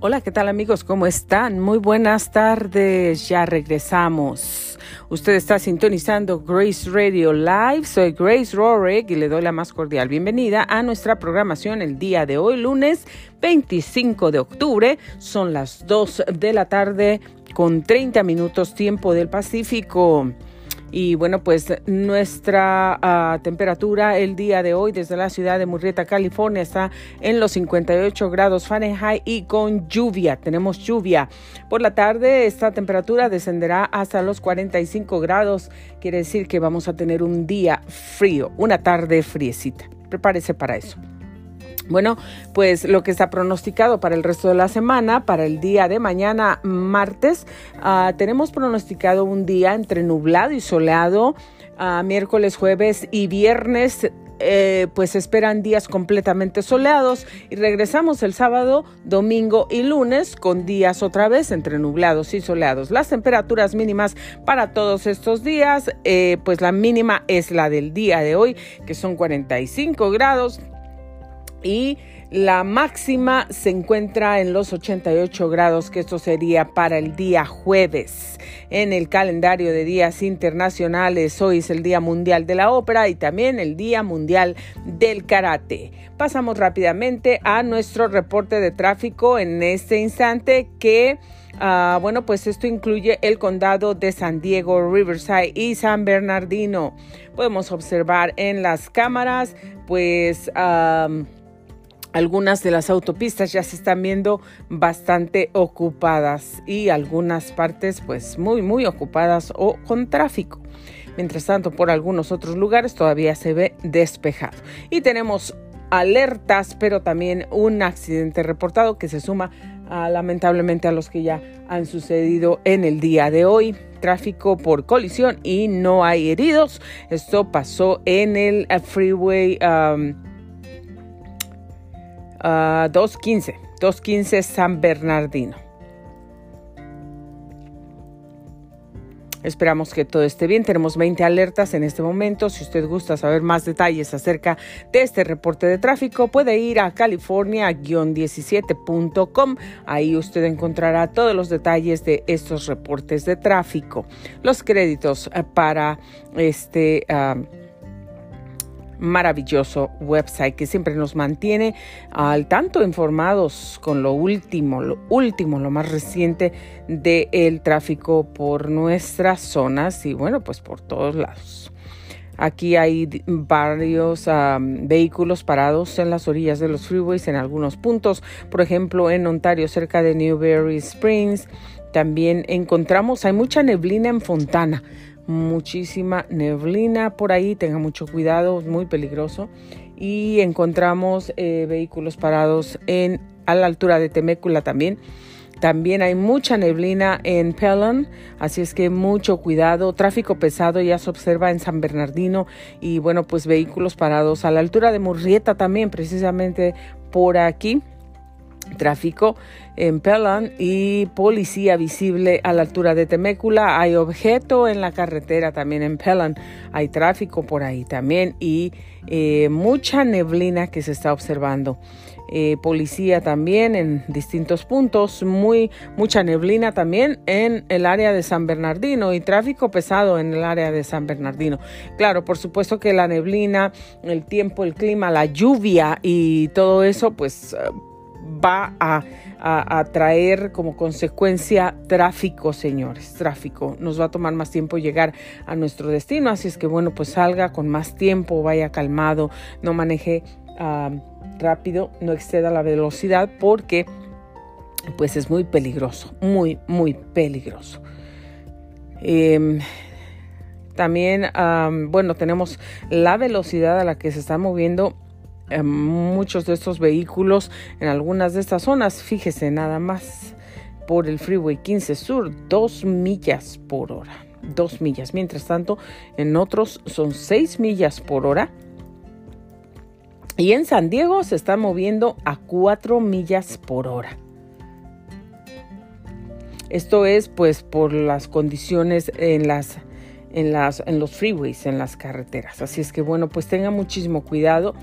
Hola, ¿qué tal amigos? ¿Cómo están? Muy buenas tardes, ya regresamos. Usted está sintonizando Grace Radio Live. Soy Grace Rorick y le doy la más cordial bienvenida a nuestra programación el día de hoy, lunes 25 de octubre. Son las 2 de la tarde con 30 minutos tiempo del Pacífico. Y bueno, pues nuestra ah, temperatura el día de hoy desde la ciudad de Murrieta, California, está en los 58 grados Fahrenheit y con lluvia. Tenemos lluvia. Por la tarde esta temperatura descenderá hasta los 45 grados. Quiere decir que vamos a tener un día frío, una tarde friecita. Prepárese para eso. Bueno, pues lo que está pronosticado para el resto de la semana, para el día de mañana, martes, uh, tenemos pronosticado un día entre nublado y soleado. Uh, miércoles, jueves y viernes eh, pues esperan días completamente soleados y regresamos el sábado, domingo y lunes con días otra vez entre nublados y soleados. Las temperaturas mínimas para todos estos días, eh, pues la mínima es la del día de hoy, que son 45 grados y la máxima se encuentra en los 88 grados, que esto sería para el día jueves. En el calendario de días internacionales, hoy es el Día Mundial de la Ópera y también el Día Mundial del Karate. Pasamos rápidamente a nuestro reporte de tráfico en este instante que... Uh, bueno, pues esto incluye el condado de San Diego, Riverside y San Bernardino. Podemos observar en las cámaras, pues... algunas de las autopistas ya se están viendo bastante ocupadas y algunas partes pues muy muy ocupadas o con tráfico. Mientras tanto, por algunos otros lugares todavía se ve despejado. Y tenemos alertas, pero también un accidente reportado que se suma lamentablemente a los que ya han sucedido en el día de hoy. Tráfico por colisión y no hay heridos. Esto pasó en el eh, freeway. 215, ah, 215 San Bernardino. Esperamos que todo esté bien. Tenemos 20 alertas en este momento. Si usted gusta saber más detalles acerca de este reporte de tráfico, puede ir a california-17.com. Ahí usted encontrará todos los detalles de estos reportes de tráfico. Los créditos eh, para este... Ah, maravilloso website que siempre nos mantiene al tanto informados con lo último, lo último, lo más reciente del el tráfico por nuestras zonas y bueno, pues por todos lados. Aquí hay varios vehículos parados en las orillas de los freeways en algunos puntos, por ejemplo en Ontario cerca de Newberry Springs. También encontramos, hay mucha neblina en Fontana muchísima neblina por ahí, tenga mucho cuidado, es muy peligroso. Y encontramos eh, vehículos parados en, a la altura de Temécula también. También hay mucha neblina en Pelham, así es que mucho cuidado. Tráfico pesado ya se observa en San Bernardino y bueno, pues vehículos parados a la altura de Murrieta también, precisamente por aquí tráfico en Pelham y policía visible a la altura de Temécula. Hay objeto en la carretera también en Pelham. Hay tráfico por ahí también y eh, mucha neblina que se está observando. Eh, policía también en distintos puntos, muy mucha neblina también en el área de San Bernardino y tráfico pesado en el área de San Bernardino. Claro, por supuesto que la neblina, el tiempo, el clima, la lluvia y todo eso, pues va a, traer como consecuencia tráfico, señores, tráfico. Nos va a tomar más tiempo llegar a nuestro destino, así es que bueno, pues salga con más tiempo, vaya calmado, no maneje ah, rápido, no exceda la velocidad porque pues es muy peligroso, muy, muy peligroso. Em, también, bueno, tenemos la velocidad a la que se está moviendo muchos de estos vehículos en algunas de estas zonas. Fíjese nada más por el Freeway 15 Sur, dos millas por hora. Dos millas. Mientras tanto, en otros son seis millas por hora. Y en San Diego se está moviendo a cuatro millas por hora. Esto es pues por las condiciones en las en, las, en los freeways, en las carreteras. Así es que bueno, pues tenga muchísimo cuidado.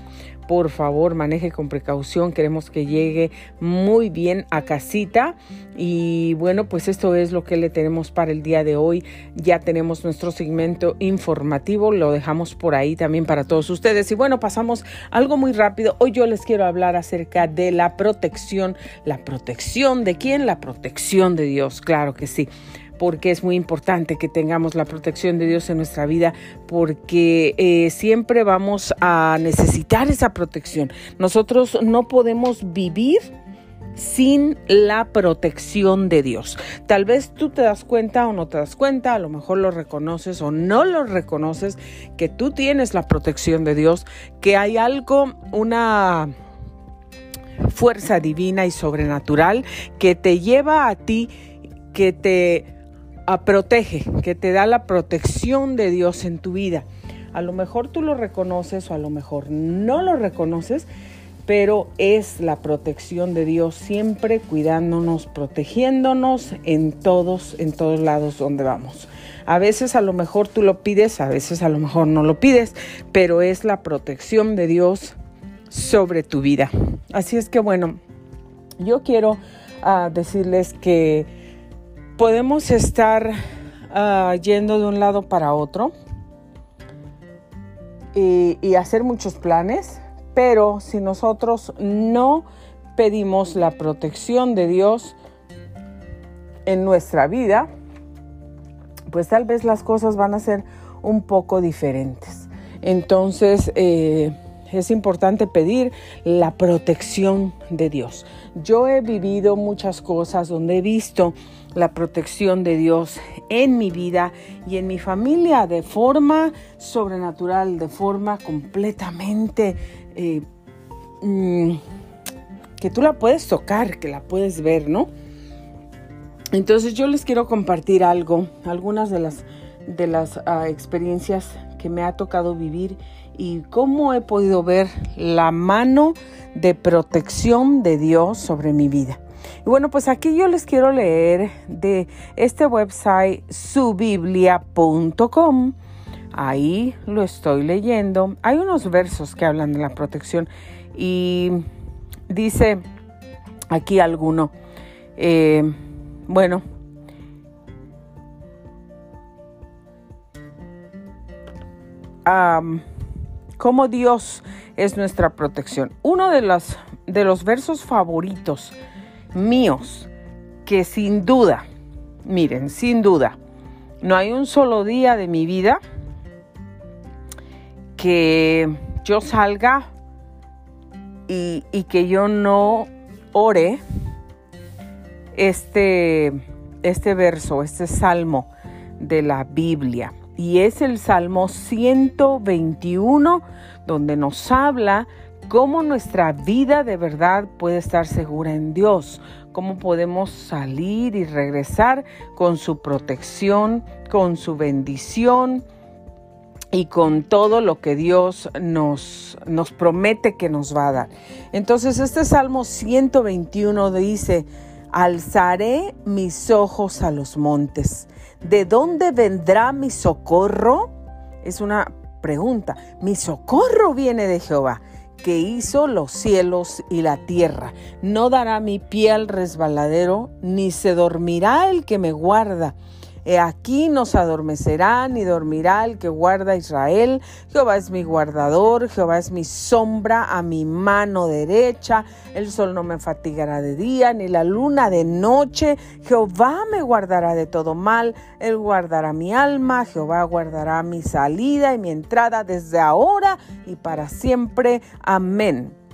Por favor, maneje con precaución. Queremos que llegue muy bien a casita. Y bueno, pues esto es lo que le tenemos para el día de hoy. Ya tenemos nuestro segmento informativo. Lo dejamos por ahí también para todos ustedes. Y bueno, pasamos algo muy rápido. Hoy yo les quiero hablar acerca de la protección. ¿La protección de quién? La protección de Dios. Claro que sí porque es muy importante que tengamos la protección de Dios en nuestra vida, porque eh, siempre vamos a necesitar esa protección. Nosotros no podemos vivir sin la protección de Dios. Tal vez tú te das cuenta o no te das cuenta, a lo mejor lo reconoces o no lo reconoces, que tú tienes la protección de Dios, que hay algo, una fuerza divina y sobrenatural que te lleva a ti, que te protege, que te da la protección de Dios en tu vida. A lo mejor tú lo reconoces o a lo mejor no lo reconoces, pero es la protección de Dios siempre cuidándonos, protegiéndonos en todos, en todos lados donde vamos. A veces a lo mejor tú lo pides, a veces a lo mejor no lo pides, pero es la protección de Dios sobre tu vida. Así es que bueno, yo quiero ah, decirles que podemos estar ah, yendo de un lado para otro y, hacer muchos planes, pero si nosotros no pedimos la protección de Dios en nuestra vida, pues tal vez las cosas van a ser un poco diferentes. Entonces, eh, es importante pedir la protección de Dios. Yo he vivido muchas cosas donde he visto la protección de Dios en mi vida y en mi familia de forma sobrenatural, de forma completamente eh, mm, que tú la puedes tocar, que la puedes ver, ¿no? Entonces yo les quiero compartir algo, algunas de las, de las ah, experiencias que me ha tocado vivir y cómo he podido ver la mano de protección de Dios sobre mi vida. Y bueno, pues aquí yo les quiero leer de este website subiblia.com. Ahí lo estoy leyendo. Hay unos versos que hablan de la protección y dice aquí alguno, eh, bueno, cómo Dios es nuestra protección. Uno de los, de los versos favoritos míos, que sin duda, miren, sin duda, no hay un solo día de mi vida que yo salga y, que yo no ore este, este verso, este salmo de la Biblia. Y es el Salmo 121, donde nos habla cómo nuestra vida de verdad puede estar segura en Dios, cómo podemos salir y regresar con su protección, con su bendición y con todo lo que Dios nos, promete que nos va a dar. Entonces este Salmo 121 dice, alzaré mis ojos a los montes. ¿De dónde vendrá mi socorro? Es una pregunta. Mi socorro viene de Jehová que hizo los cielos y la tierra. No dará mi pie al resbaladero, ni se dormirá el que me guarda. He aquí nos adormecerá ni dormirá el que guarda a Israel. Jehová es mi guardador, Jehová es mi sombra a mi mano derecha. El sol no me fatigará de día, ni la luna de noche. Jehová me guardará de todo mal. Él guardará mi alma, Jehová guardará mi salida y mi entrada desde ahora y para siempre. Amén.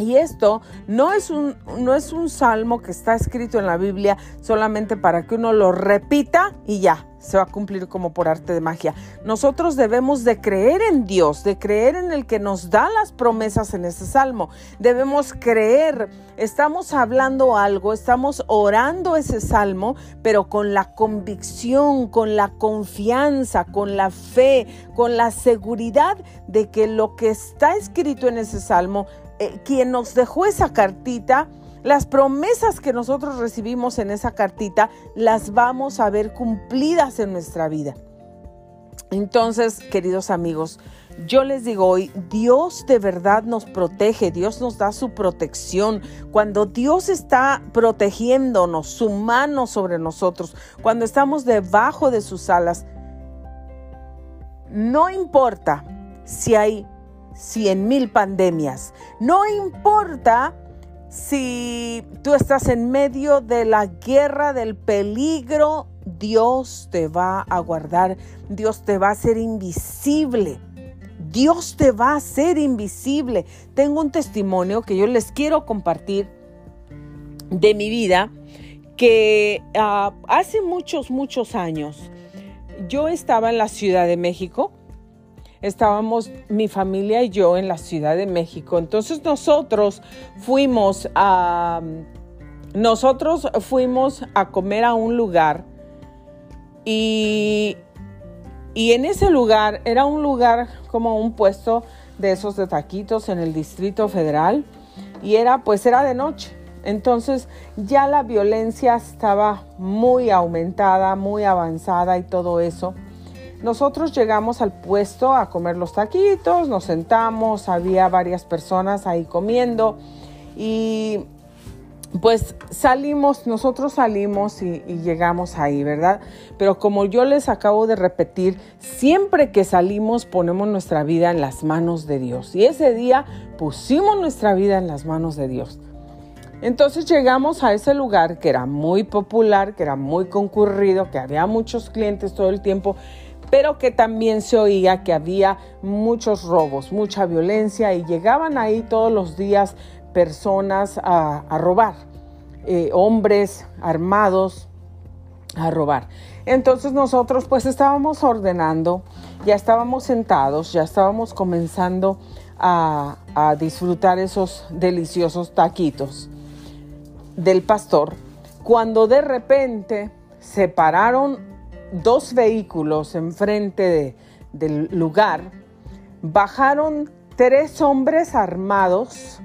Y esto no es, un, no es un salmo que está escrito en la Biblia solamente para que uno lo repita y ya, se va a cumplir como por arte de magia. Nosotros debemos de creer en Dios, de creer en el que nos da las promesas en ese salmo. Debemos creer, estamos hablando algo, estamos orando ese salmo, pero con la convicción, con la confianza, con la fe, con la seguridad de que lo que está escrito en ese salmo eh, quien nos dejó esa cartita, las promesas que nosotros recibimos en esa cartita, las vamos a ver cumplidas en nuestra vida. Entonces, queridos amigos, yo les digo hoy, Dios de verdad nos protege, Dios nos da su protección. Cuando Dios está protegiéndonos, su mano sobre nosotros, cuando estamos debajo de sus alas, no importa si hay cien mil pandemias, no importa si tú estás en medio de la guerra, del peligro, Dios te va a guardar, Dios te va a hacer invisible. Dios te va a hacer invisible. Tengo un testimonio que yo les quiero compartir de mi vida, que ah, hace muchos, muchos años yo estaba en la Ciudad de México. Estábamos mi familia y yo en la Ciudad de México. Entonces nosotros fuimos a nosotros fuimos a comer a un lugar y y en ese lugar era un lugar como un puesto de esos de taquitos en el Distrito Federal y era pues era de noche. Entonces ya la violencia estaba muy aumentada, muy avanzada y todo eso. Nosotros llegamos al puesto a comer los taquitos, nos sentamos, había varias personas ahí comiendo y pues salimos, nosotros salimos y, llegamos ahí, ¿verdad? Pero como yo les acabo de repetir, siempre que salimos ponemos nuestra vida en las manos de Dios. Y ese día pusimos nuestra vida en las manos de Dios. Entonces llegamos a ese lugar que era muy popular, que era muy concurrido, que había muchos clientes todo el tiempo, pero que también se oía que había muchos robos, mucha violencia y llegaban ahí todos los días personas a, robar, eh, hombres armados a robar. Entonces nosotros pues estábamos ordenando, ya estábamos sentados, ya estábamos comenzando a, a disfrutar esos deliciosos taquitos del pastor, cuando de repente se pararon dos vehículos enfrente de, del lugar, bajaron tres hombres armados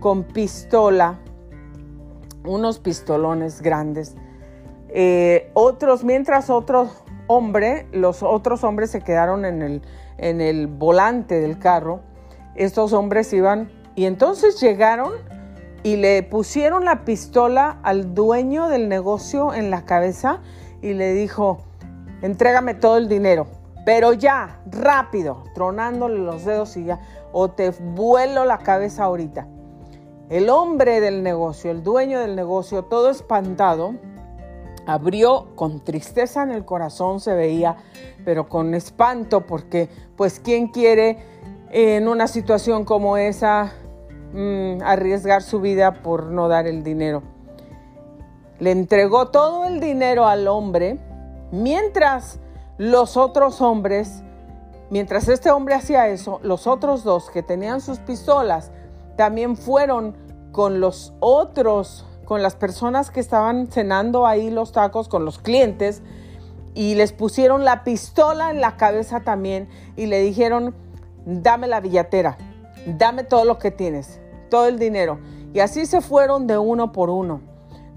con pistola, unos pistolones grandes. Eh, otros, mientras otro hombre, los otros hombres se quedaron en el, en el volante del carro, estos hombres iban y entonces llegaron y le pusieron la pistola al dueño del negocio en la cabeza y le dijo, entrégame todo el dinero, pero ya, rápido, tronándole los dedos y ya, o te vuelo la cabeza ahorita. El hombre del negocio, el dueño del negocio, todo espantado, abrió con tristeza en el corazón, se veía, pero con espanto, porque pues quién quiere en una situación como esa mm, arriesgar su vida por no dar el dinero. Le entregó todo el dinero al hombre, mientras los otros hombres, mientras este hombre hacía eso, los otros dos que tenían sus pistolas, también fueron con los otros, con las personas que estaban cenando ahí los tacos, con los clientes, y les pusieron la pistola en la cabeza también y le dijeron, dame la billetera, dame todo lo que tienes, todo el dinero. Y así se fueron de uno por uno.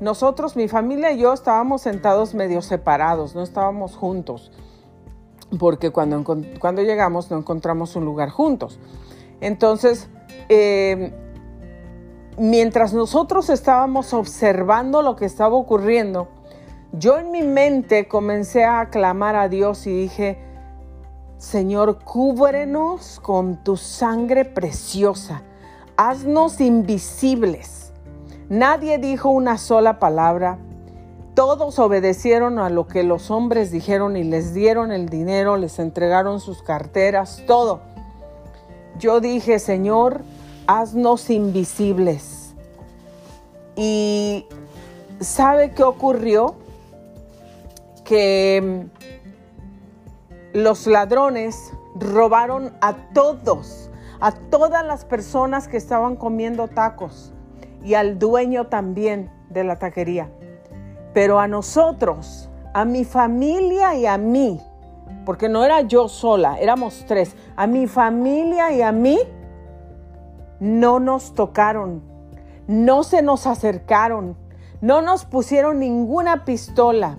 Nosotros, mi familia y yo estábamos sentados medio separados, no estábamos juntos, porque cuando, cuando llegamos no encontramos un lugar juntos. Entonces, eh, mientras nosotros estábamos observando lo que estaba ocurriendo, yo en mi mente comencé a clamar a Dios y dije, Señor, cúbrenos con tu sangre preciosa, haznos invisibles. Nadie dijo una sola palabra. Todos obedecieron a lo que los hombres dijeron y les dieron el dinero, les entregaron sus carteras, todo. Yo dije, Señor, haznos invisibles. Y ¿sabe qué ocurrió? Que mm, los ladrones robaron a todos, a todas las personas que estaban comiendo tacos y al dueño también de la taquería. Pero a nosotros, a mi familia y a mí, porque no era yo sola, éramos tres, a mi familia y a mí, no nos tocaron, no se nos acercaron, no nos pusieron ninguna pistola,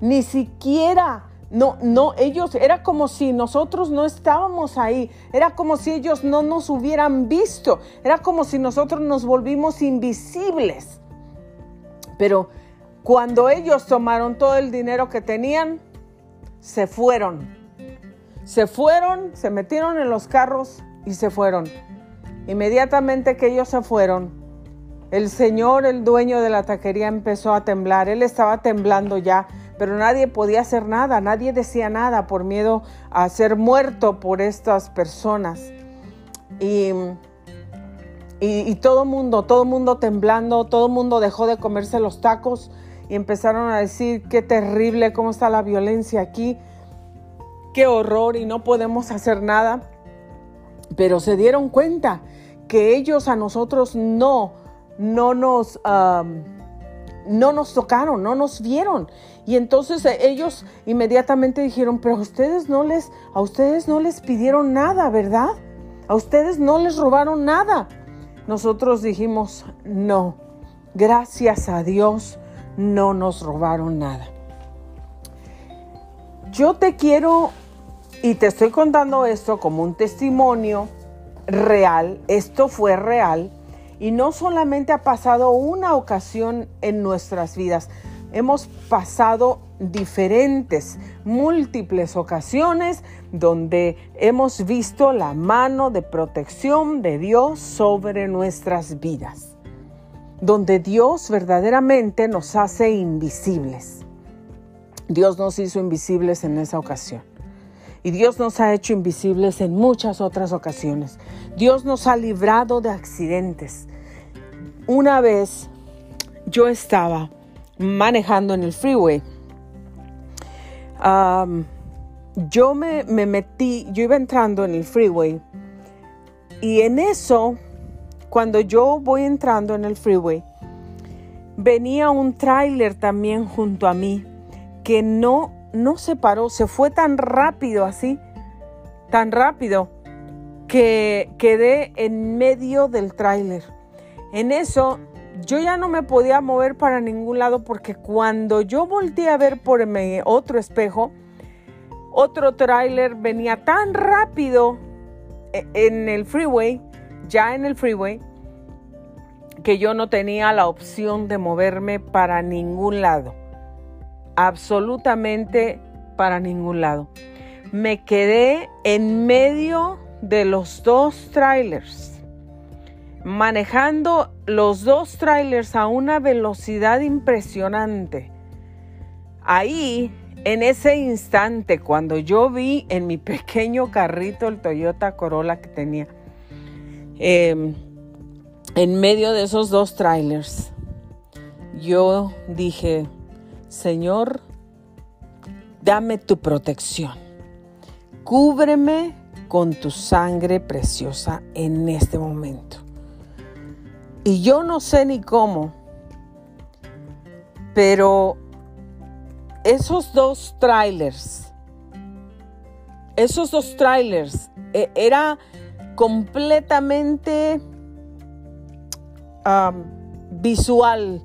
ni siquiera no, no, ellos, era como si nosotros no estábamos ahí, era como si ellos no nos hubieran visto, era como si nosotros nos volvimos invisibles. Pero cuando ellos tomaron todo el dinero que tenían, se fueron. Se fueron, se metieron en los carros y se fueron. Inmediatamente que ellos se fueron, el señor, el dueño de la taquería, empezó a temblar. Él estaba temblando ya pero nadie podía hacer nada, nadie decía nada por miedo a ser muerto por estas personas. Y, y, todo mundo, todo mundo temblando, todo mundo dejó de comerse los tacos y empezaron a decir qué terrible, cómo está la violencia aquí, qué horror y no podemos hacer nada. Pero se dieron cuenta que ellos a nosotros no, no nos no nos tocaron, no nos vieron. Y entonces eh, ellos inmediatamente dijeron, pero a ustedes no les, a ustedes no les pidieron nada, ¿verdad? A ustedes no les robaron nada. Nosotros dijimos, no, gracias a Dios no nos robaron nada. Yo te quiero y te estoy contando esto como un testimonio real, esto fue real y no solamente ha pasado una ocasión en nuestras vidas, hemos pasado diferentes, múltiples ocasiones donde hemos visto la mano de protección de Dios sobre nuestras vidas, donde Dios verdaderamente nos hace invisibles. Dios nos hizo invisibles en esa ocasión. Y Dios nos ha hecho invisibles en muchas otras ocasiones. Dios nos ha librado de accidentes. Una vez yo estaba manejando en el freeway. yo me, me, metí, yo iba entrando en el freeway y en eso, cuando yo voy entrando en el freeway, venía un tráiler también junto a mí que no no se paró, se fue tan rápido así, tan rápido, que quedé en medio del tráiler. En eso yo ya no me podía mover para ningún lado porque cuando yo volteé a ver por mi otro espejo, otro tráiler venía tan rápido e, en el freeway, ya en el freeway, que yo no tenía la opción de moverme para ningún lado absolutamente para ningún lado. Me quedé en medio de los dos trailers, manejando los dos trailers a una velocidad impresionante. Ahí, en ese instante, cuando yo vi en mi pequeño carrito el Toyota Corolla que tenía, em, en medio de esos dos trailers, yo dije, Señor, dame tu protección. Cúbreme con tu sangre preciosa en este momento. Y yo no sé ni cómo, pero esos dos trailers, esos dos trailers, e, era completamente visual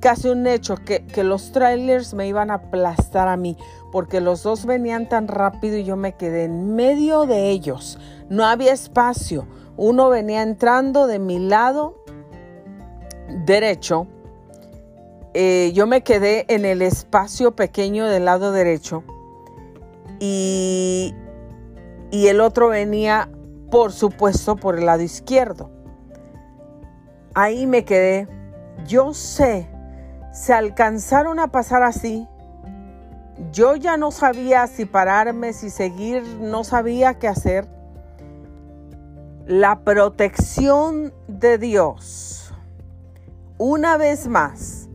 casi un hecho que, los trailers me iban a aplastar a mí, porque los dos venían tan rápido y yo me quedé en medio de ellos. No había espacio. Uno venía entrando de mi lado derecho. Eh, yo me quedé en el espacio pequeño del lado derecho. Y, y el otro venía, por supuesto, por el lado izquierdo. Ahí me quedé. Yo sé se alcanzaron a pasar así. Yo ya no sabía si pararme, si seguir, no sabía qué hacer. La protección de Dios, una vez más,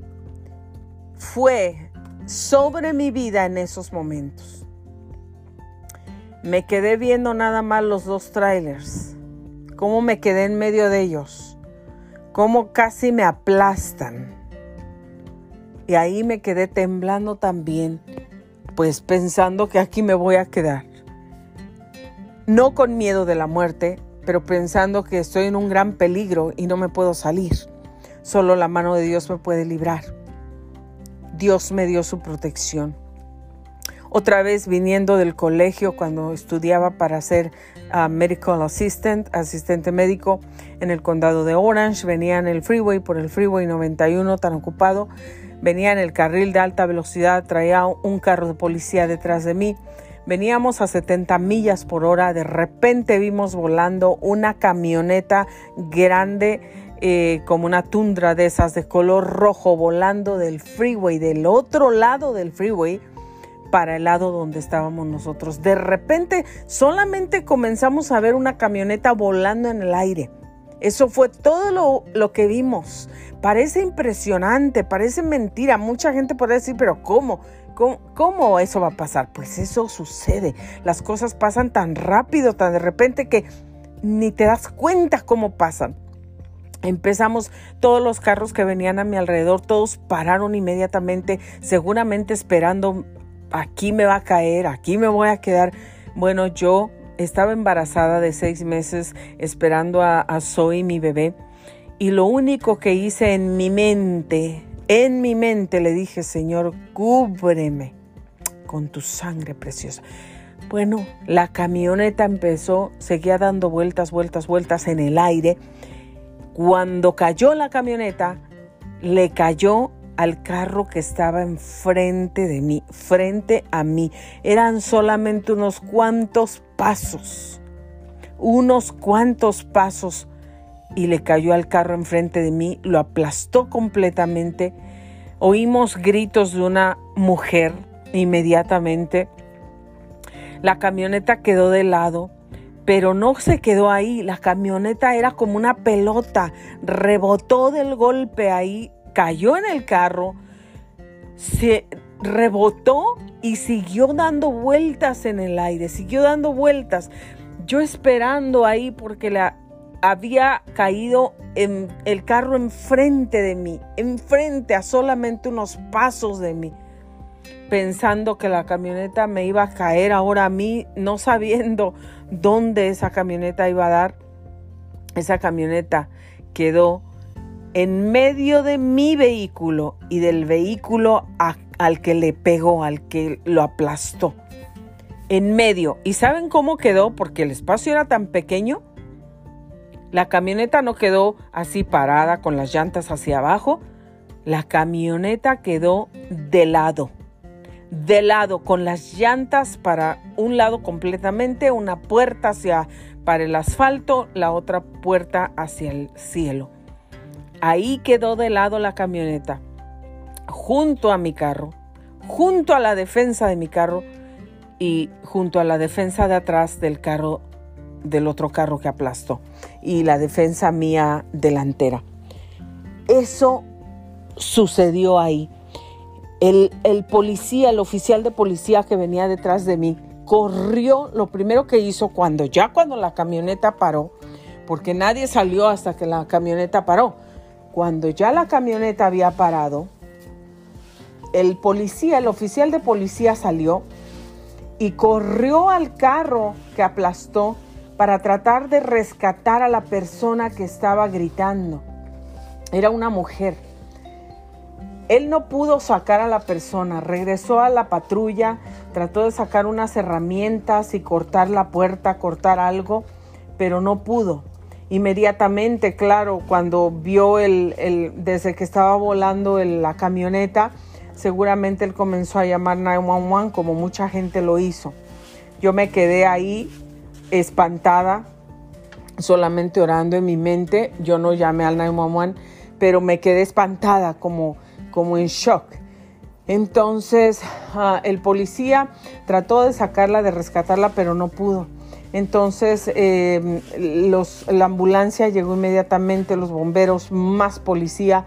fue sobre mi vida en esos momentos. Me quedé viendo nada más los dos trailers, cómo me quedé en medio de ellos, cómo casi me aplastan y ahí me quedé temblando también, pues pensando que aquí me voy a quedar. No con miedo de la muerte, pero pensando que estoy en un gran peligro y no me puedo salir. Solo la mano de Dios me puede librar. Dios me dio su protección. otra vez viniendo del colegio cuando estudiaba para ser uh, medical assistant, asistente médico en el condado de Orange, venía en el freeway por el freeway 91 tan ocupado, venía en el carril de alta velocidad, traía un carro de policía detrás de mí. Veníamos a 70 millas por hora, de repente vimos volando una camioneta grande eh, como una tundra de esas de color rojo volando del freeway, del otro lado del freeway para el lado donde estábamos nosotros. De repente solamente comenzamos a ver una camioneta volando en el aire. Eso fue todo lo, que vimos. Parece impresionante, parece mentira. Mucha gente puede decir, pero ¿cómo? ¿cómo? ¿Cómo eso va a pasar? Pues eso sucede. Las cosas pasan tan rápido, tan de repente que ni te das cuenta cómo pasan. Empezamos, todos los carros que venían a mi alrededor, todos pararon inmediatamente, seguramente esperando aquí me va a caer, aquí me voy a quedar. Bueno, yo estaba embarazada de seis meses esperando a, a Zoe, mi bebé, y lo único que hice en mi mente, en mi mente le dije, Señor, cúbreme con tu sangre preciosa. Bueno, la camioneta empezó, seguía dando vueltas, vueltas, vueltas en el aire. Cuando cayó la camioneta, le cayó al carro que estaba enfrente de mí, frente a mí. Eran solamente unos cuantos pasos, unos cuantos pasos y le cayó al carro enfrente de mí, lo aplastó completamente. Oímos gritos de una mujer inmediatamente. La camioneta quedó de lado, pero no se quedó ahí. La camioneta era como una pelota, rebotó del golpe ahí cayó en el carro, se rebotó y siguió dando vueltas en el aire, siguió dando vueltas. Yo esperando ahí porque la había caído en el carro enfrente de mí, enfrente a solamente unos pasos de mí, pensando que la camioneta me iba a caer ahora a mí, no sabiendo dónde esa camioneta iba a dar. Esa camioneta quedó en medio de mi vehículo y del vehículo al que le pegó, al que lo aplastó. En medio. ¿Y saben cómo quedó? Porque el espacio era tan pequeño. La camioneta no quedó así parada con las llantas hacia abajo. La camioneta quedó de lado. De lado, con las llantas para un lado completamente, una puerta hacia para el asfalto, la otra puerta hacia el cielo. Ahí quedó de lado la camioneta, junto a mi carro, junto a la defensa de mi carro y junto a la defensa de atrás del carro, del otro carro que aplastó y la defensa mía delantera. Eso sucedió ahí. El, policía, el oficial de policía que venía detrás de mí, corrió, lo primero que hizo cuando ya cuando la camioneta paró, porque nadie salió hasta que la camioneta paró, cuando ya la camioneta había parado, el policía, el oficial de policía salió y corrió al carro que aplastó para tratar de rescatar a la persona que estaba gritando. Era una mujer. Él no pudo sacar a la persona, regresó a la patrulla, trató de sacar unas herramientas y cortar la puerta, cortar algo, pero no pudo inmediatamente, claro, cuando vio el, desde que estaba volando la camioneta, seguramente él comenzó a llamar 911 como mucha gente lo hizo. Yo me quedé ahí espantada, solamente orando en mi mente. Yo no llamé al 911, pero me quedé espantada, como, como en shock. Entonces ah, el policía trató de sacarla, de rescatarla, pero no pudo. Entonces em, la ambulancia llegó inmediatamente, los bomberos, más policía.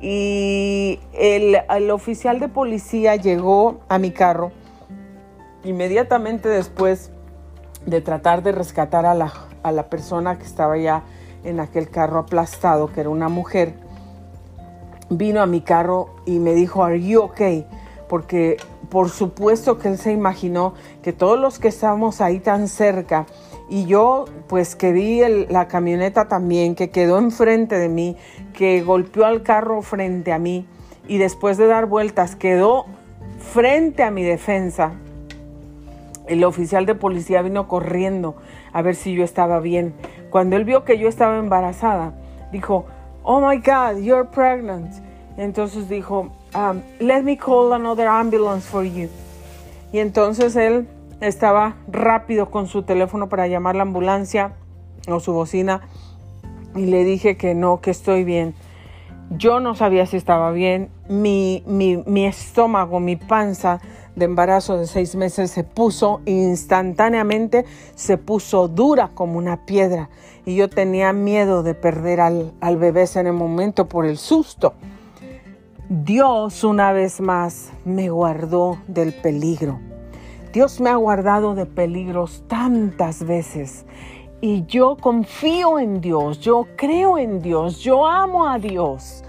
Y el, oficial de policía llegó a mi carro inmediatamente después de tratar de rescatar a la, a la persona que estaba ya en aquel carro aplastado, que era una mujer. Vino a mi carro y me dijo, ¿Are you okay? Porque por supuesto que él se imaginó que todos los que estábamos ahí tan cerca y yo pues que vi la camioneta también que quedó enfrente de mí, que golpeó al carro frente a mí y después de dar vueltas quedó frente a mi defensa. El oficial de policía vino corriendo a ver si yo estaba bien. Cuando él vio que yo estaba embarazada, dijo, oh my God, you're pregnant. Entonces dijo, um, let me call another ambulance for you. Y entonces él estaba rápido con su teléfono para llamar la ambulancia o su bocina y le dije que no, que estoy bien. Yo no sabía si estaba bien. Mi, mi, mi estómago, mi panza de embarazo de seis meses se puso instantáneamente, se puso dura como una piedra. Y yo tenía miedo de perder al, al bebé en el momento por el susto. Dios una vez más me guardó del peligro. Dios me ha guardado de peligros tantas veces y yo confío en Dios, yo creo en Dios, yo amo a Dios.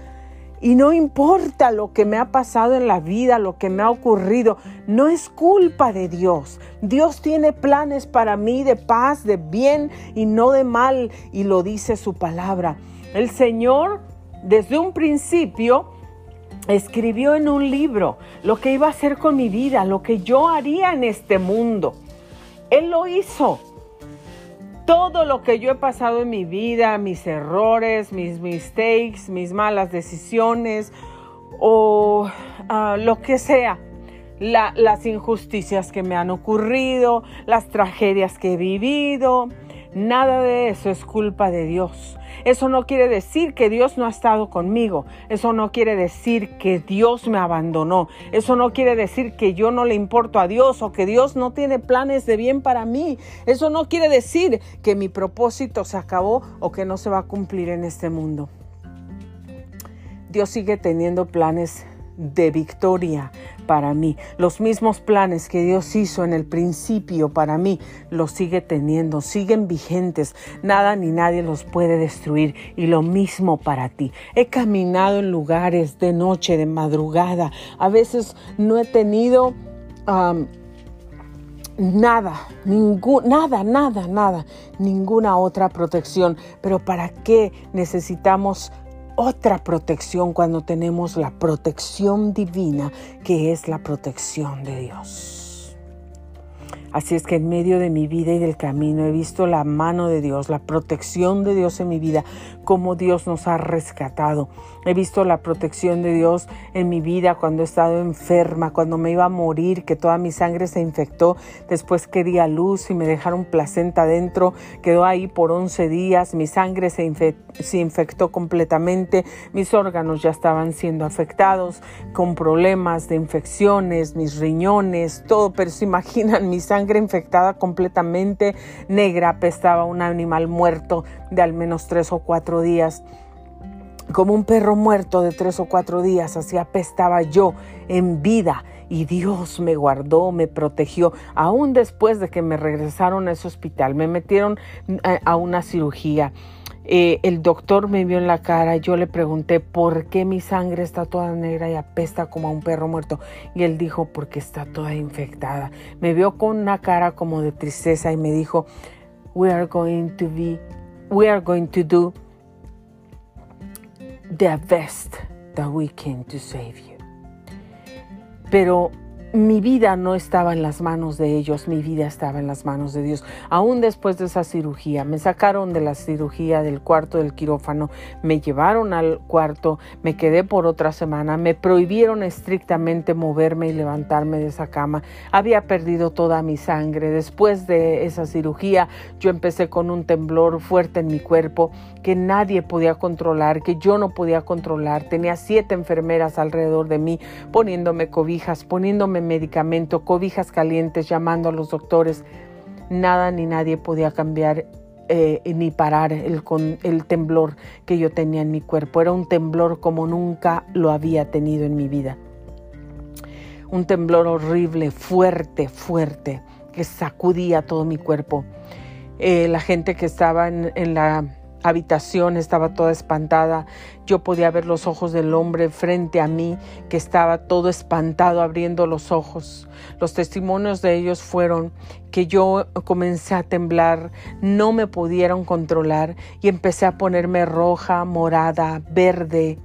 Y no importa lo que me ha pasado en la vida, lo que me ha ocurrido, no es culpa de Dios. Dios tiene planes para mí de paz, de bien y no de mal, y lo dice su palabra. El Señor, desde un principio, escribió en un libro lo que iba a hacer con mi vida, lo que yo haría en este mundo. Él lo hizo todo lo que yo he pasado en mi vida, mis errores, mis mistakes, mis malas decisiones o ah, lo que sea, las injusticias que me han ocurrido, las tragedias que he vivido, nada de eso es culpa de Dios. Eso no quiere decir que Dios no ha estado conmigo. Eso no quiere decir que Dios me abandonó. Eso no quiere decir que yo no le importo a Dios o que Dios no tiene planes de bien para mí. Eso no quiere decir que mi propósito se acabó o que no se va a cumplir en este mundo. Dios sigue teniendo planes de victoria para mí. Los mismos planes que Dios hizo en el principio para mí, los sigue teniendo, siguen vigentes. Nada ni nadie los puede destruir. Y lo mismo para ti. He caminado en lugares de noche, de madrugada. A veces no he tenido... nada, ningún, nada, nada, nada, ninguna otra protección. Pero ¿para qué necesitamos otra protección cuando tenemos la protección divina que es la protección de Dios. Así es que en medio de mi vida y del camino he visto la mano de Dios, la protección de Dios en mi vida, cómo Dios nos ha rescatado. He visto la protección de Dios en mi vida cuando he estado enferma, cuando me iba a morir, que toda mi sangre se infectó, después que di a luz y me dejaron placenta adentro, quedó ahí por 11 días, mi sangre se, se infectó completamente, mis órganos ya estaban siendo afectados con problemas de infecciones, mis riñones, todo, pero se imaginan mi sangre infectada completamente negra, apestaba un animal muerto de al menos tres o días. Como un perro muerto de tres o cuatro días, así apestaba yo en vida y Dios me guardó, me protegió, aún después de que me regresaron a ese hospital, me metieron eh, a una cirugía. Eh, el doctor me vio en la cara, yo le pregunté por qué mi sangre está toda negra y apesta como a un perro muerto. Y él dijo, porque está toda infectada. Me vio con una cara como de tristeza y me dijo, we are going to be, we are going to do the best that we can to save you. Pero mi vida no estaba en las manos de ellos, mi vida estaba en las manos de Dios. Aún después de esa cirugía, me sacaron de la cirugía del cuarto del quirófano, me llevaron al cuarto, me quedé por otra semana, me prohibieron estrictamente moverme y levantarme de esa cama. Había perdido toda mi sangre. Después de esa cirugía, yo empecé con un temblor fuerte en mi cuerpo que nadie podía controlar, que yo no podía controlar. Tenía siete enfermeras alrededor de mí poniéndome cobijas, poniéndome medicamento, cobijas calientes, llamando a los doctores. Nada ni nadie podía cambiar eh, ni parar el, el temblor que yo tenía en mi cuerpo. Era un temblor como nunca lo había tenido en mi vida. Un temblor horrible, fuerte, fuerte, que sacudía todo mi cuerpo. Eh, la gente que estaba en la habitación estaba toda espantada. Yo podía ver los ojos del hombre frente a mí, que estaba todo espantado abriendo los ojos. Los testimonios de ellos fueron que yo comencé a temblar, no me pudieron controlar y empecé a ponerme roja, morada, verde,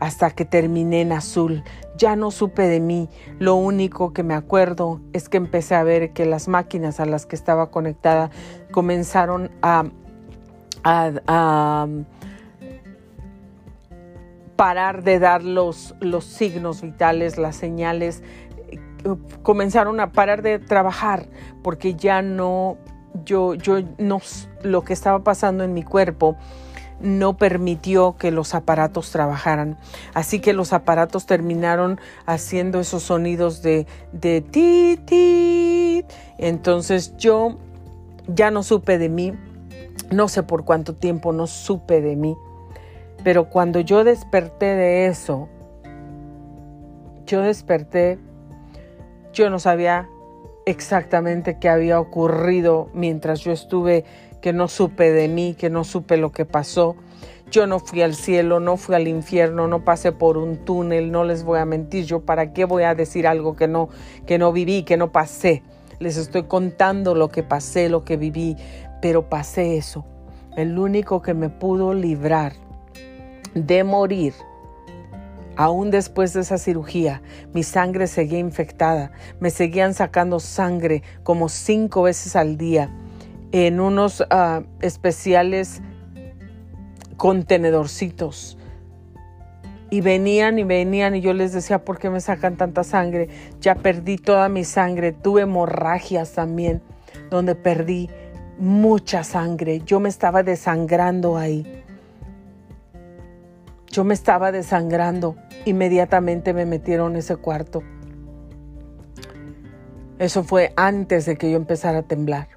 hasta que terminé en azul. Ya no supe de mí. Lo único que me acuerdo es que empecé a ver que las máquinas a las que estaba conectada comenzaron a, a, parar de dar los, los signos vitales, las señales. Comenzaron a parar de trabajar porque ya no, yo, yo no, lo que estaba pasando en mi cuerpo no permitió que los aparatos trabajaran. Así que los aparatos terminaron haciendo esos sonidos de, de ti, ti. Entonces yo ya no supe de mí, no sé por cuánto tiempo no supe de mí, pero cuando yo desperté de eso, yo desperté, yo no sabía exactamente qué había ocurrido mientras yo estuve que no supe de mí, que no supe lo que pasó. Yo no fui al cielo, no fui al infierno, no pasé por un túnel, no les voy a mentir. Yo para qué voy a decir algo que no que no viví, que no pasé. Les estoy contando lo que pasé, lo que viví, pero pasé eso. El único que me pudo librar de morir Aún después de esa cirugía, mi sangre seguía infectada. Me seguían sacando sangre como cinco veces al día en unos ah, especiales contenedorcitos. Y venían y venían y yo les decía, ¿por qué me sacan tanta sangre? Ya perdí toda mi sangre, tuve hemorragias también, donde perdí mucha sangre. Yo me estaba desangrando ahí. Yo me estaba desangrando. Inmediatamente me metieron en ese cuarto. Eso fue antes de que yo empezara a temblar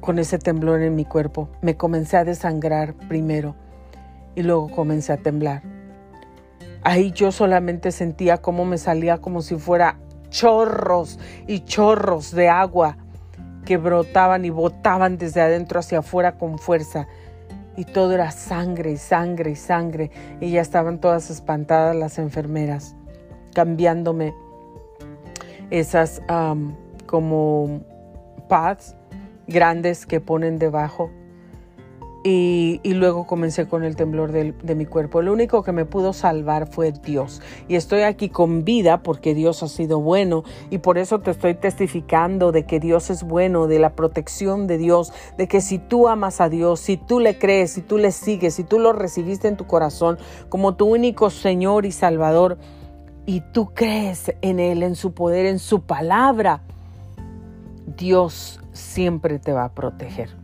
con ese temblor en mi cuerpo. Me comencé a desangrar primero y luego comencé a temblar. Ahí yo solamente sentía cómo me salía como si fuera chorros y chorros de agua que brotaban y botaban desde adentro hacia afuera con fuerza. Y todo era sangre y sangre y sangre. Y ya estaban todas espantadas las enfermeras, cambiándome esas como pads grandes que ponen debajo. Y, luego comencé con el temblor de, de, mi cuerpo. Lo único que me pudo salvar fue Dios. Y estoy aquí con vida porque Dios ha sido bueno. Y por eso te estoy testificando de que Dios es bueno, de la protección de Dios, de que si tú amas a Dios, si tú le crees, si tú le sigues, si tú lo recibiste en tu corazón como tu único Señor y Salvador, y tú crees en Él, en su poder, en su palabra, Dios siempre te va a proteger.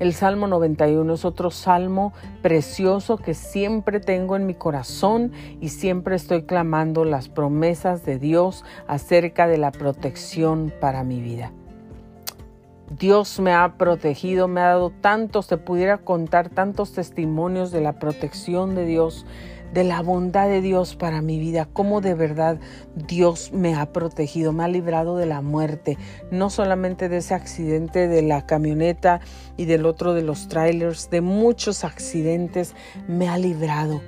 El Salmo 91 es otro salmo precioso que siempre tengo en mi corazón y siempre estoy clamando las promesas de Dios acerca de la protección para mi vida. Dios me ha protegido, me ha dado tantos, te pudiera contar tantos testimonios de la protección de Dios de la bondad de Dios para mi vida, cómo de verdad Dios me ha protegido, me ha librado de la muerte, no solamente de ese accidente de la camioneta y del otro de los trailers, de muchos accidentes me ha librado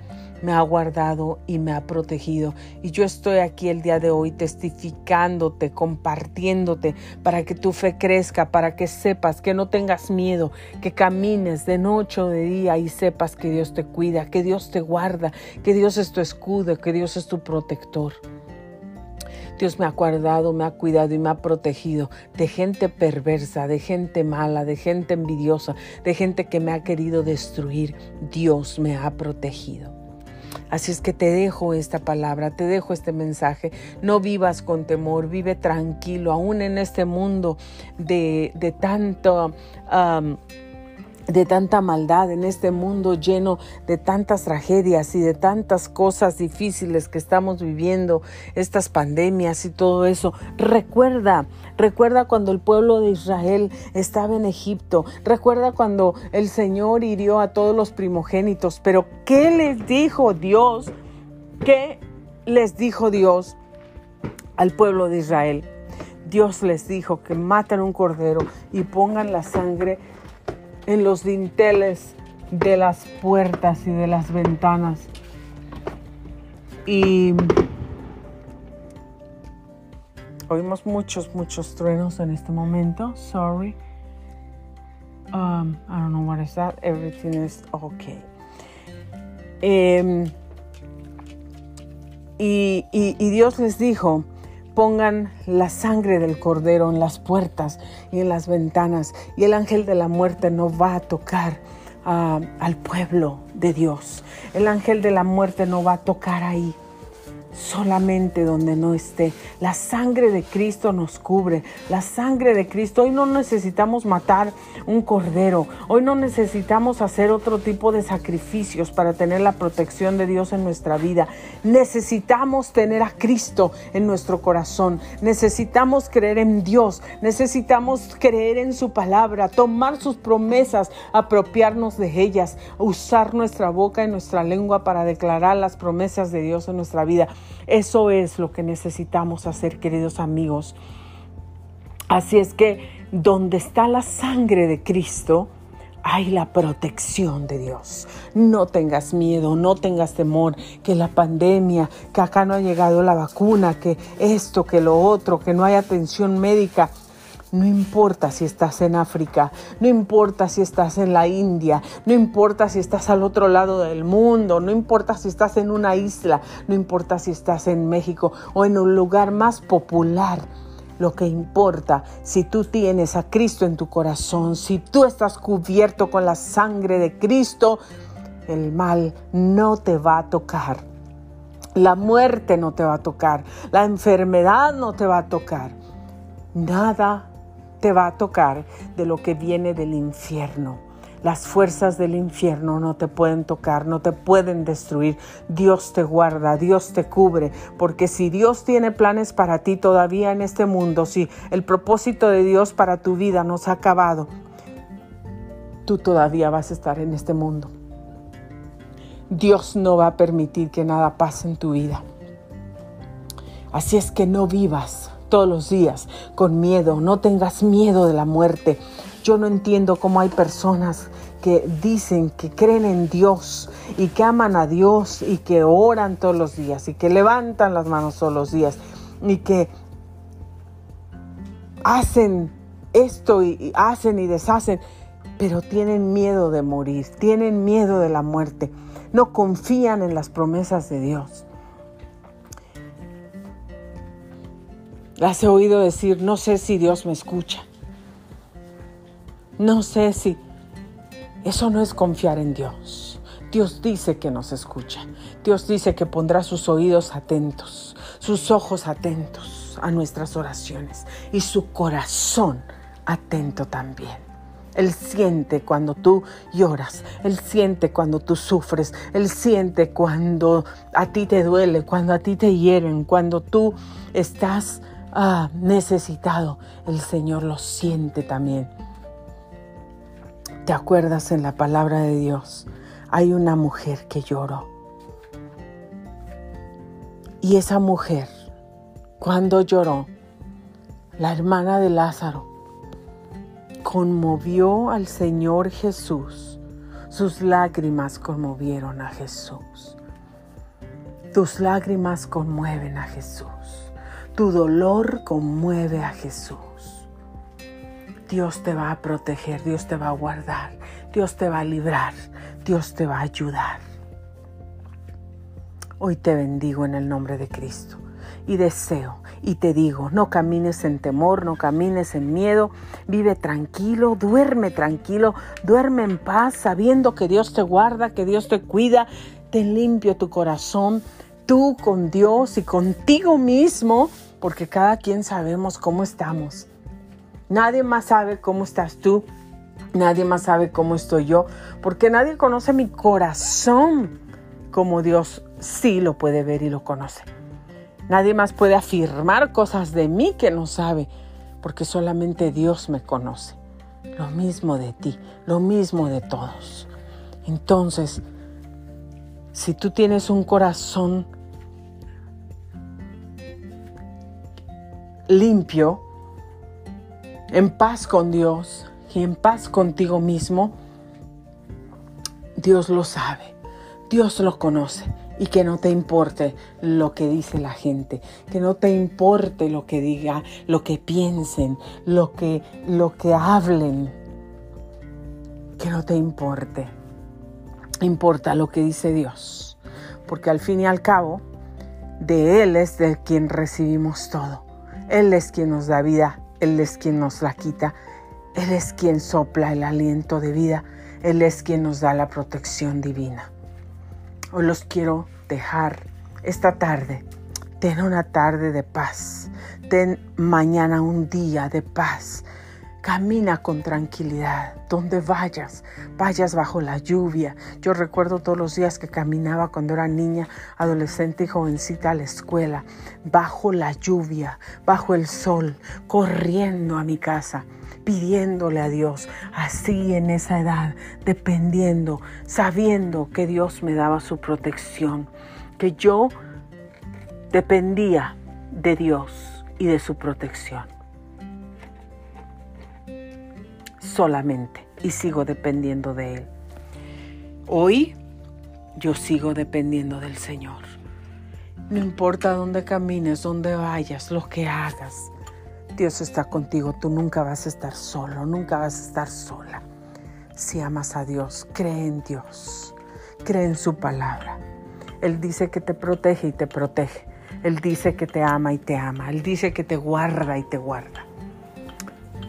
me ha guardado y me ha protegido. Y yo estoy aquí el día de hoy testificándote, compartiéndote para que tu fe crezca, para que sepas que no tengas miedo, que camines de noche o de día y sepas que Dios te cuida, que Dios te guarda, que Dios es tu escudo, que Dios es tu protector. Dios me ha guardado, me ha cuidado y me ha protegido de gente perversa, de gente mala, de gente envidiosa, de gente que me ha querido destruir. Dios me ha protegido. Así es que te dejo esta palabra, te dejo este mensaje. No vivas con temor, vive tranquilo, aún en este mundo de, de tanto de tanta maldad, en este mundo lleno de tantas tragedias y de tantas cosas difíciles que estamos viviendo, estas pandemias y todo eso. Recuerda, recuerda cuando el pueblo de Israel estaba en Egipto, recuerda cuando el Señor hirió a todos los primogénitos, pero ¿qué les dijo Dios? ¿Qué les dijo Dios al pueblo de Israel? Dios les dijo que maten un cordero y pongan la sangre en los dinteles de las puertas y de las ventanas. Y oímos muchos, muchos truenos en este momento. Sorry. Um, I don't know what is that. Everything is okay. Em, y, y Dios les dijo, pongan la sangre del cordero en las puertas y en las ventanas y el ángel de la muerte no va a tocar ah, al pueblo de Dios. El ángel de la muerte no va a tocar ahí solamente donde no esté. La sangre de Cristo nos cubre. La sangre de Cristo. Hoy no necesitamos matar un cordero. Hoy no necesitamos hacer otro tipo de sacrificios para tener la protección de Dios en nuestra vida. Necesitamos tener a Cristo en nuestro corazón. Necesitamos creer en Dios. Necesitamos creer en su palabra, tomar sus promesas, apropiarnos de ellas, usar nuestra boca y nuestra lengua para declarar las promesas de Dios en nuestra vida. Eso es lo que necesitamos hacer, queridos amigos. Así es que donde está la sangre de Cristo, hay la protección de Dios. No tengas miedo, no tengas temor, que la pandemia, que acá no ha llegado la vacuna, que esto, que lo otro, que no hay atención médica. No importa si estás en África, no importa si estás en la India, no importa si estás al otro lado del mundo, no importa si estás en una isla, no importa si estás en México o en un lugar más popular. Lo que importa, si tú tienes a Cristo en tu corazón, si tú estás cubierto con la sangre de Cristo, el mal no te va a tocar. La muerte no te va a tocar. La enfermedad no te va a tocar. Nada te va a tocar de lo que viene del infierno. Las fuerzas del infierno no te pueden tocar, no te pueden destruir. Dios te guarda, Dios te cubre, porque si Dios tiene planes para ti todavía en este mundo, si el propósito de Dios para tu vida no se ha acabado, tú todavía vas a estar en este mundo. Dios no va a permitir que nada pase en tu vida. Así es que no vivas todos los días con miedo, no tengas miedo de la muerte. Yo no entiendo cómo hay personas que dicen que creen en Dios y que aman a Dios y que oran todos los días y que levantan las manos todos los días y que hacen esto y hacen y deshacen, pero tienen miedo de morir, tienen miedo de la muerte, no confían en las promesas de Dios. Las he oído decir, no sé si Dios me escucha. No sé si... Eso no es confiar en Dios. Dios dice que nos escucha. Dios dice que pondrá sus oídos atentos, sus ojos atentos a nuestras oraciones y su corazón atento también. Él siente cuando tú lloras, Él siente cuando tú sufres, Él siente cuando a ti te duele, cuando a ti te hieren, cuando tú estás ah, necesitado, el Señor lo siente también. ¿Te acuerdas en la palabra de Dios? Hay una mujer que lloró. Y esa mujer, cuando lloró, la hermana de Lázaro, conmovió al Señor Jesús. Sus lágrimas conmovieron a Jesús. Tus lágrimas conmueven a Jesús. Tu dolor conmueve a Jesús. Dios te va a proteger, Dios te va a guardar, Dios te va a librar, Dios te va a ayudar. Hoy te bendigo en el nombre de Cristo y deseo y te digo, no camines en temor, no camines en miedo, vive tranquilo, duerme tranquilo, duerme en paz, sabiendo que Dios te guarda, que Dios te cuida, te limpio tu corazón, tú con Dios y contigo mismo, porque cada quien sabemos cómo estamos. Nadie más sabe cómo estás tú, nadie más sabe cómo estoy yo, porque nadie conoce mi corazón como Dios sí lo puede ver y lo conoce. Nadie más puede afirmar cosas de mí que no sabe, porque solamente Dios me conoce. Lo mismo de ti, lo mismo de todos. Entonces, si tú tienes un corazón limpio, en paz con Dios y en paz contigo mismo, Dios lo sabe, Dios lo conoce y que no te importe lo que dice la gente, que no te importe lo que diga, lo que piensen, lo que, lo que hablen, que no te importe. importa lo que dice Dios, porque al fin y al cabo, de Él es de quien recibimos todo. Él es quien nos da vida, Él es quien nos la quita, Él es quien sopla el aliento de vida, Él es quien nos da la protección divina. Hoy los quiero dejar esta tarde. Ten una tarde de paz. Ten mañana un día de paz. Camina con tranquilidad, donde vayas, vayas bajo la lluvia. Yo recuerdo todos los días que caminaba cuando era niña, adolescente y jovencita a la escuela, bajo la lluvia, bajo el sol, corriendo a mi casa, pidiéndole a Dios, así en esa edad, dependiendo, sabiendo que Dios me daba su protección, que yo dependía de Dios y de su protección. Solamente y sigo dependiendo de Él. Hoy yo sigo dependiendo del Señor. No importa dónde camines, dónde vayas, lo que hagas. Dios está contigo, tú nunca vas a estar solo, nunca vas a estar sola. Si amas a Dios, cree en Dios, cree en su palabra. Él dice que te protege y te protege. Él dice que te ama y te ama. Él dice que te guarda y te guarda.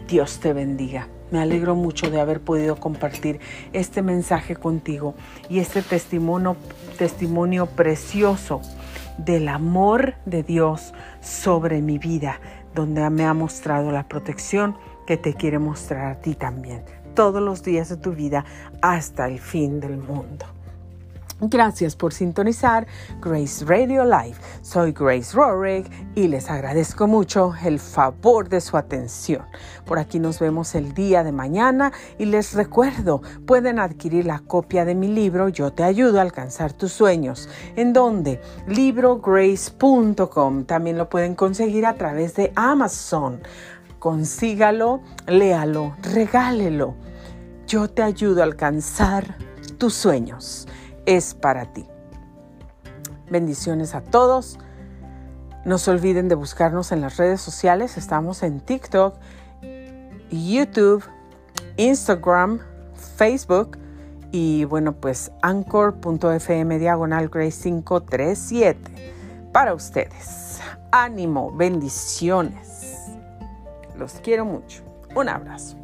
Dios te bendiga. Me alegro mucho de haber podido compartir este mensaje contigo y este testimonio, testimonio precioso del amor de Dios sobre mi vida, donde me ha mostrado la protección que te quiere mostrar a ti también, todos los días de tu vida hasta el fin del mundo. Gracias por sintonizar Grace Radio Live. Soy Grace Rorick y les agradezco mucho el favor de su atención. Por aquí nos vemos el día de mañana y les recuerdo, pueden adquirir la copia de mi libro Yo te ayudo a alcanzar tus sueños, en donde librograce.com. También lo pueden conseguir a través de Amazon. Consígalo, léalo, regálelo. Yo te ayudo a alcanzar tus sueños es para ti. Bendiciones a todos. No se olviden de buscarnos en las redes sociales. Estamos en TikTok, YouTube, Instagram, Facebook y bueno, pues anchor.fm diagonal grace 537 para ustedes. Ánimo, bendiciones. Los quiero mucho. Un abrazo.